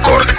Record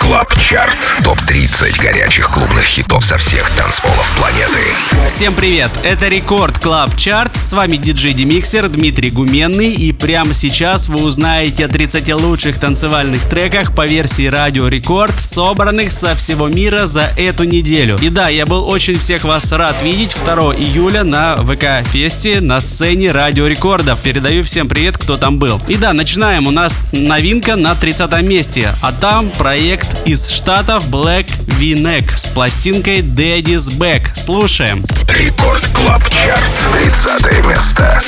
Chart. Топ-30 горячих клубных хитов со всех танцполов планеты. Всем привет! Это Record Club Chart. С вами диджей Демиксер Дмитрий Гуменный. И прямо сейчас вы узнаете о 30 лучших танцевальных треках по версии Радио Рекорд, собранных со всего мира за эту неделю. И да, я был очень всех вас рад видеть 2 июля на ВК-фесте на сцене Радио Рекорда. Передаю всем привет, кто там был. И да, начинаем. У нас новинка на 30 месте. А там проект из штатов Black V-Neck с пластинкой Daddy's Back. Слушаем. Рекорд Клаб Чарт. 30 место.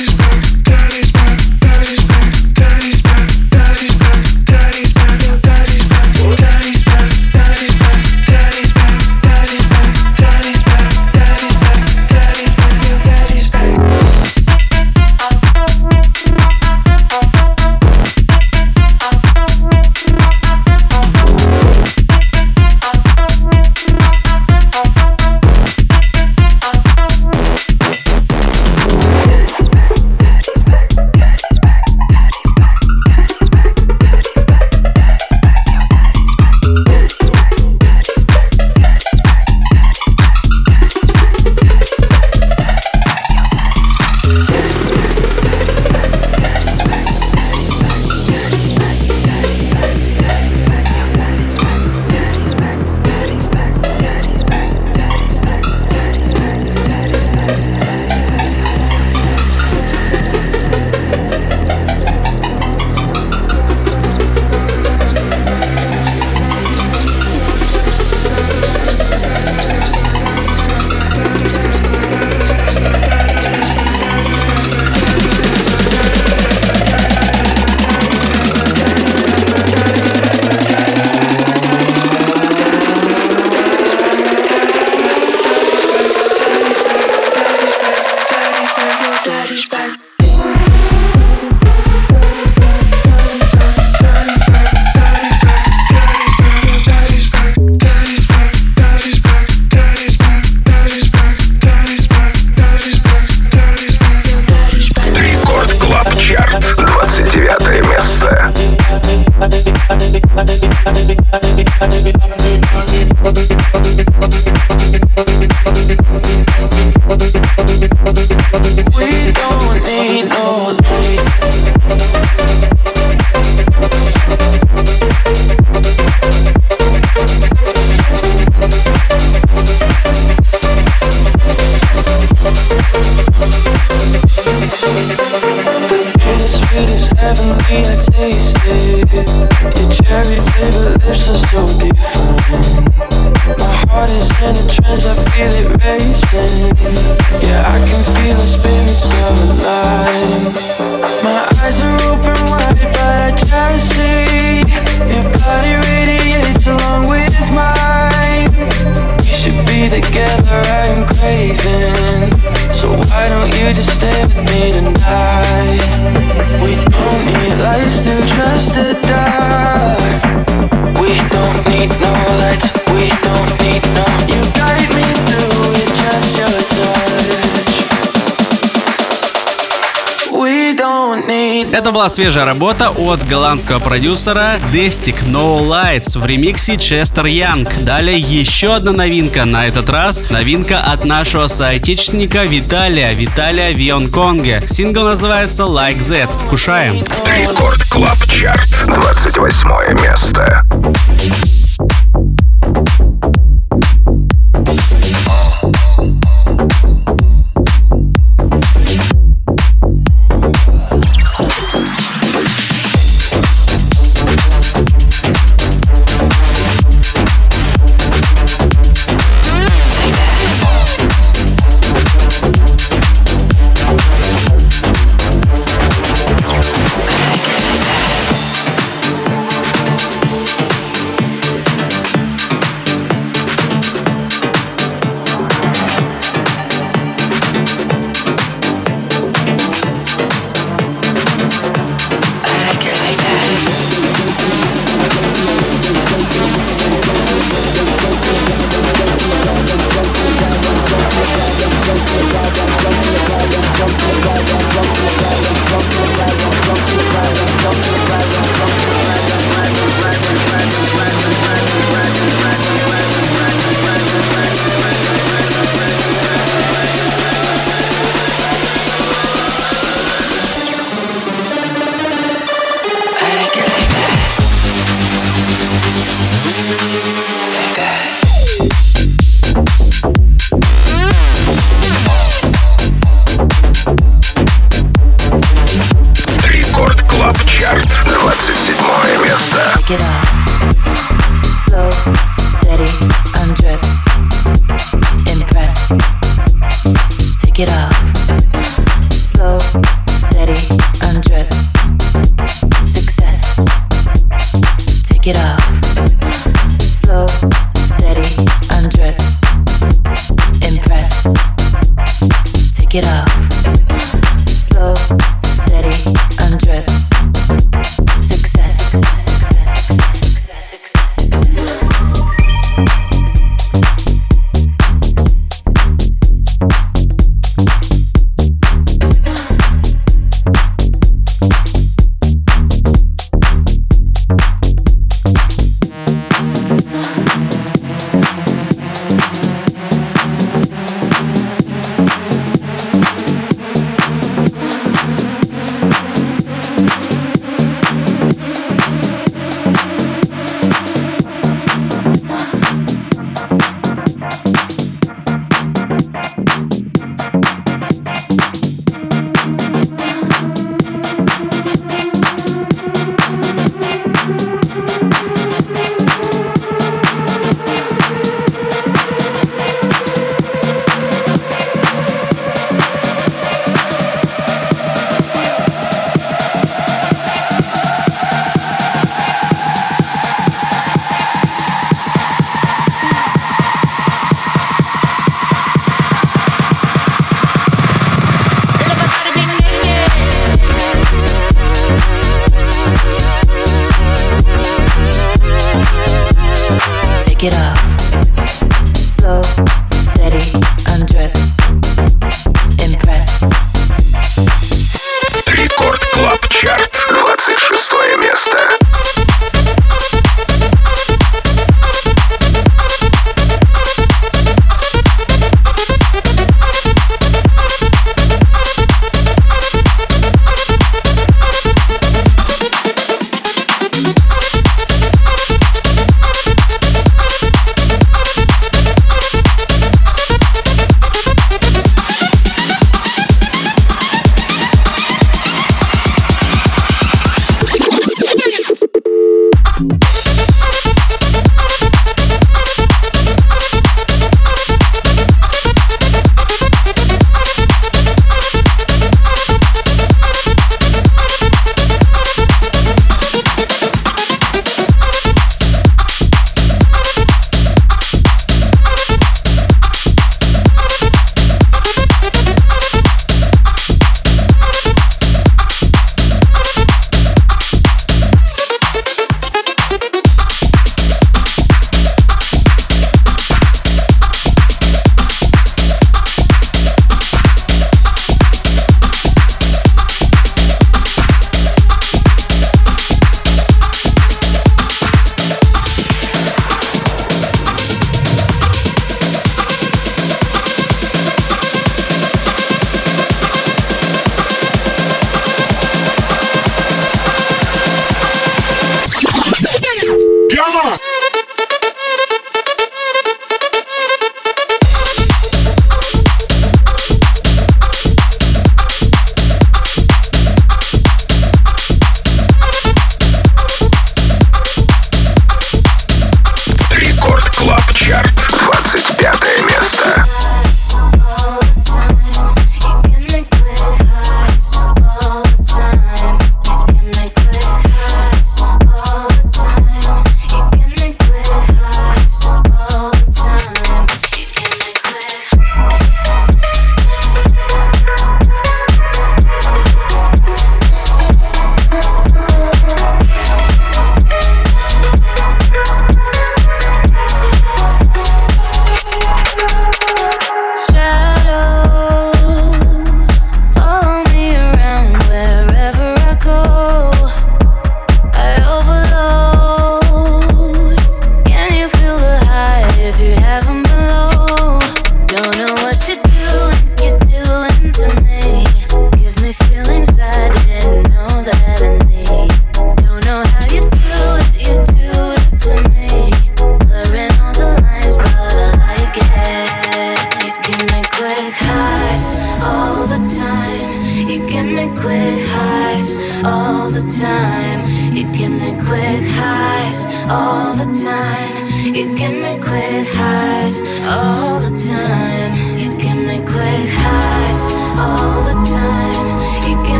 together I'm craving. So why don't you just stay with me tonight? We don't need lights to trust the dark. We don't need no lights, we don't need no You guide me through it, just your была свежая работа от голландского продюсера Destic No Lights в ремиксе Честер Янг. Далее еще одна новинка, на этот раз новинка от нашего соотечественника Виталия, Виталия Вионконге. Сингл называется Like That. Вкушаем. Рекорд Клаб Чарт, 28 место.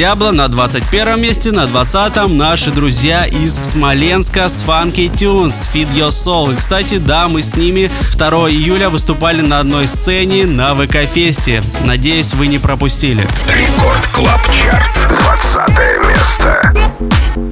Diplo на 21 месте, на 20 наши друзья из Смоленска с Funky Tunes Feed Your Soul. И, кстати, да, мы с ними 2 июля выступали на одной сцене на ВК-фесте. Надеюсь, вы не пропустили. Record Club Chart. 20 место.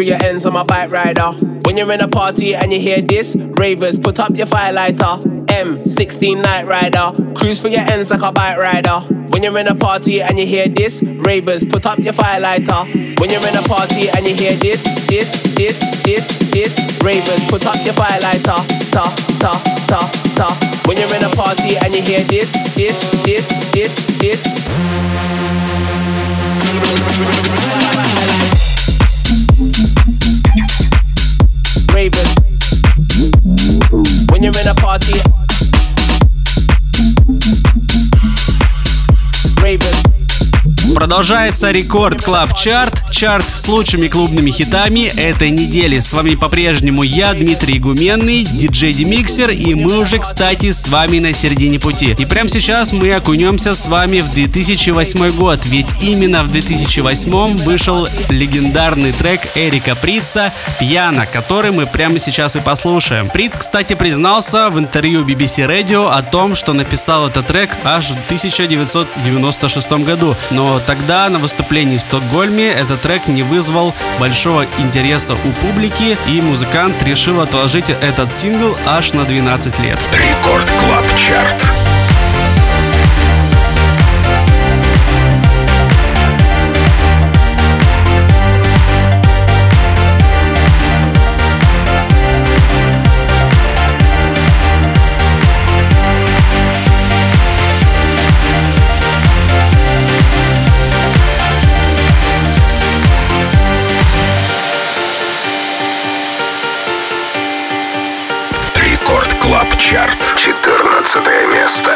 For your ends on my bike rider. When you're in a party and you hear this, ravers, put up your firelighter. M16 Night Rider, cruise for your ends like a bike rider. When you're in a party and you hear this, ravers, put up your firelighter. When you're in a party and you hear this, this, this, this, this, ravers, put up your firelighter. Ta, ta, ta, ta. When you're in a party and you hear this, this, this, this, this. Raven. When you're in a party. Продолжается Record Club Chart, чарт с лучшими клубными хитами этой недели. С вами по-прежнему я, Дмитрий Гуменный, диджей Демиксер, и мы уже, кстати, с вами на середине пути. И прямо сейчас мы окунемся с вами в 2008 год, ведь именно в 2008 вышел легендарный трек Эрика Прица «Pjanoo», который мы прямо сейчас и послушаем. Приц, кстати, признался в интервью BBC Radio о том, что написал этот трек аж в 1996 году, но тогда на выступлении в Стокгольме этот трек не вызвал большого интереса у публики, и музыкант решил отложить этот сингл аж на 12 лет. Record Club Chart. Клаб Чарт. 14 место.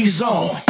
he's on.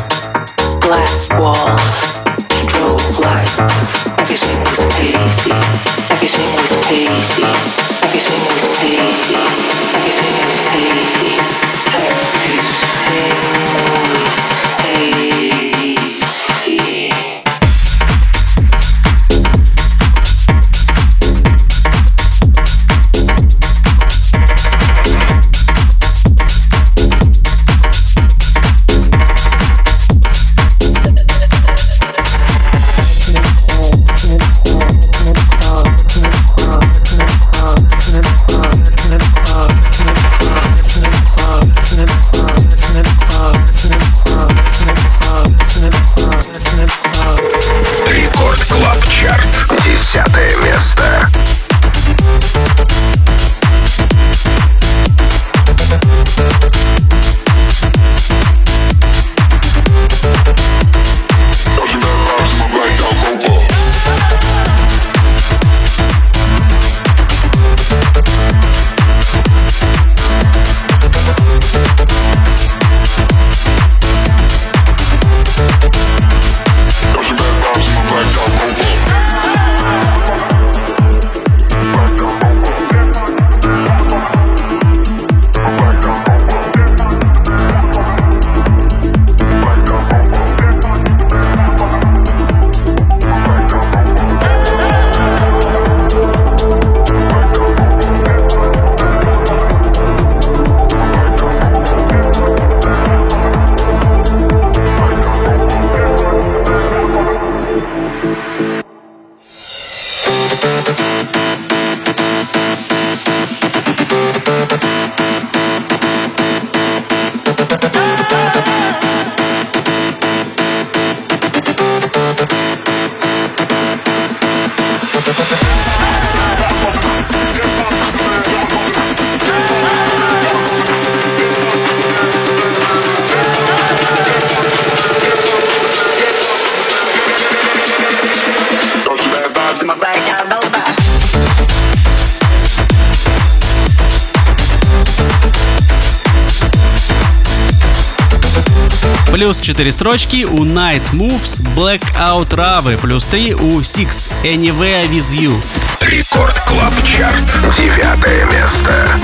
Плюс 4 строчки у Night Moves, Blackout Rave, плюс 3 у Six, Anywhere With You. Record Club Chart. Девятое место.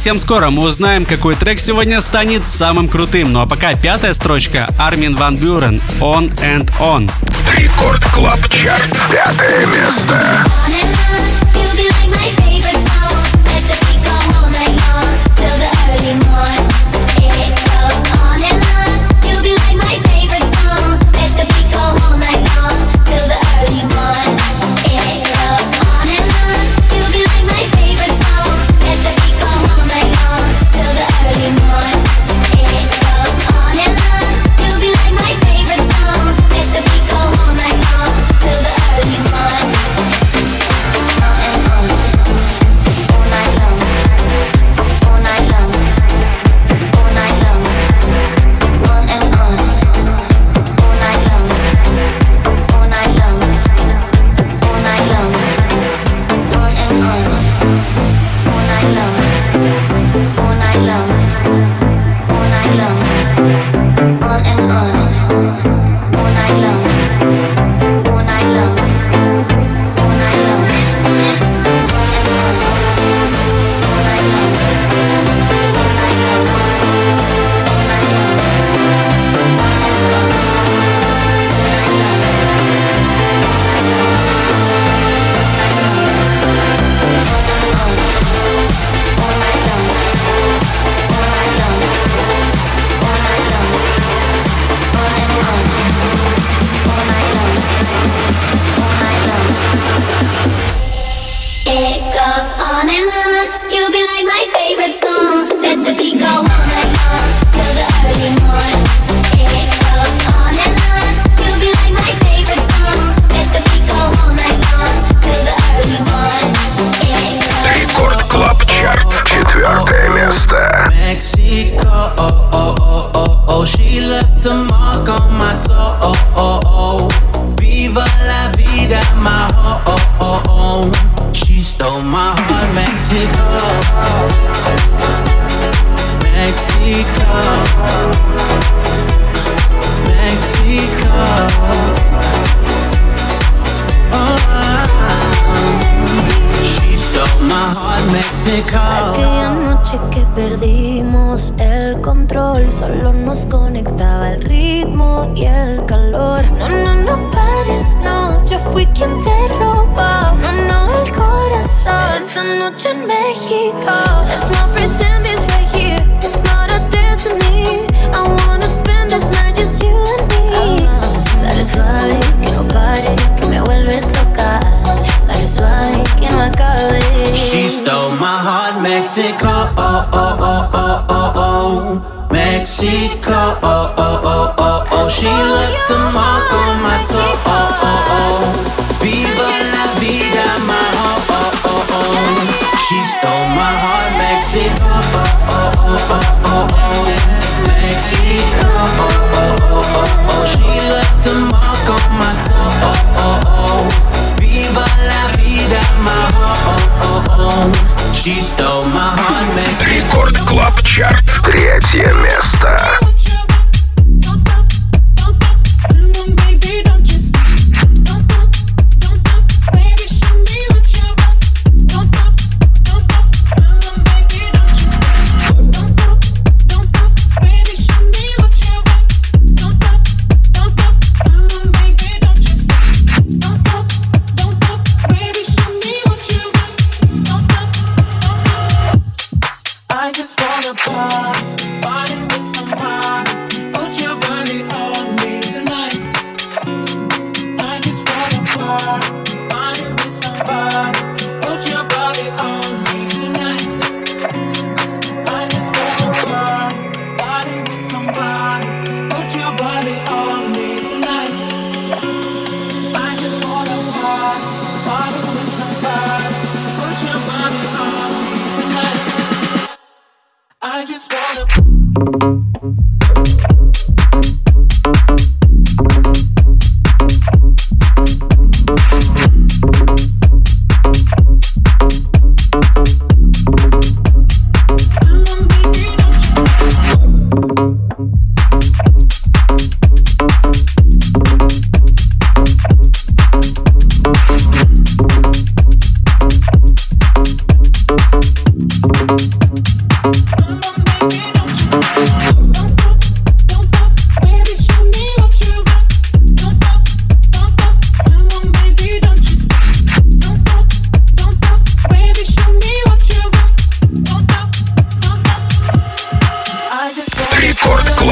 Совсем скоро мы узнаем, какой трек сегодня станет самым крутым. Ну а пока пятая строчка Армин Ван Бюрен «On and On». Record Club Chart. Пятое место.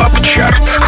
ТОП ЧАРТ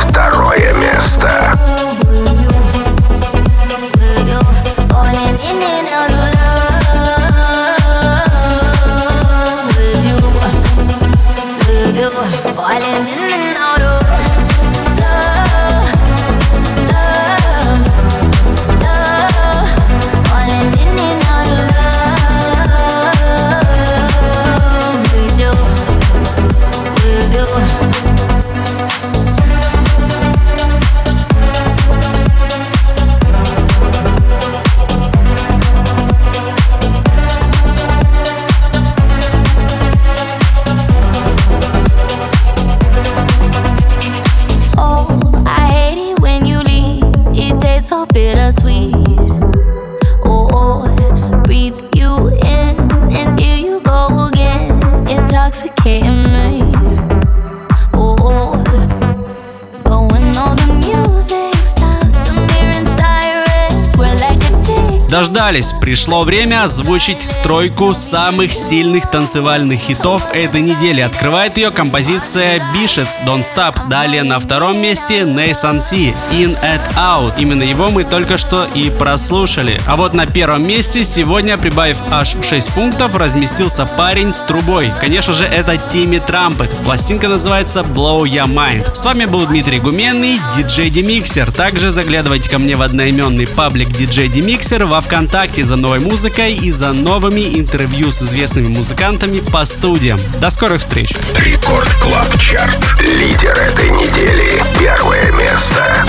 дождались. Пришло время озвучить тройку самых сильных танцевальных хитов этой недели. Открывает ее композиция Bishets Don't Stop. Далее на втором месте Nathan C. In and Out. Именно его мы только что и прослушали. А вот на первом месте сегодня, прибавив аж 6 пунктов, разместился парень с трубой. Конечно же, это Тимми Трампет. Пластинка называется Blow Your Mind. С вами был Дмитрий Гуменный, диджей Демиксер. Также заглядывайте ко мне в одноименный паблик диджей Демиксер во ВКонтакте за новой музыкой и за новыми интервью с известными музыкантами по студиям. До скорых встреч! Record Club Chart. Лидер этой недели. Первое место.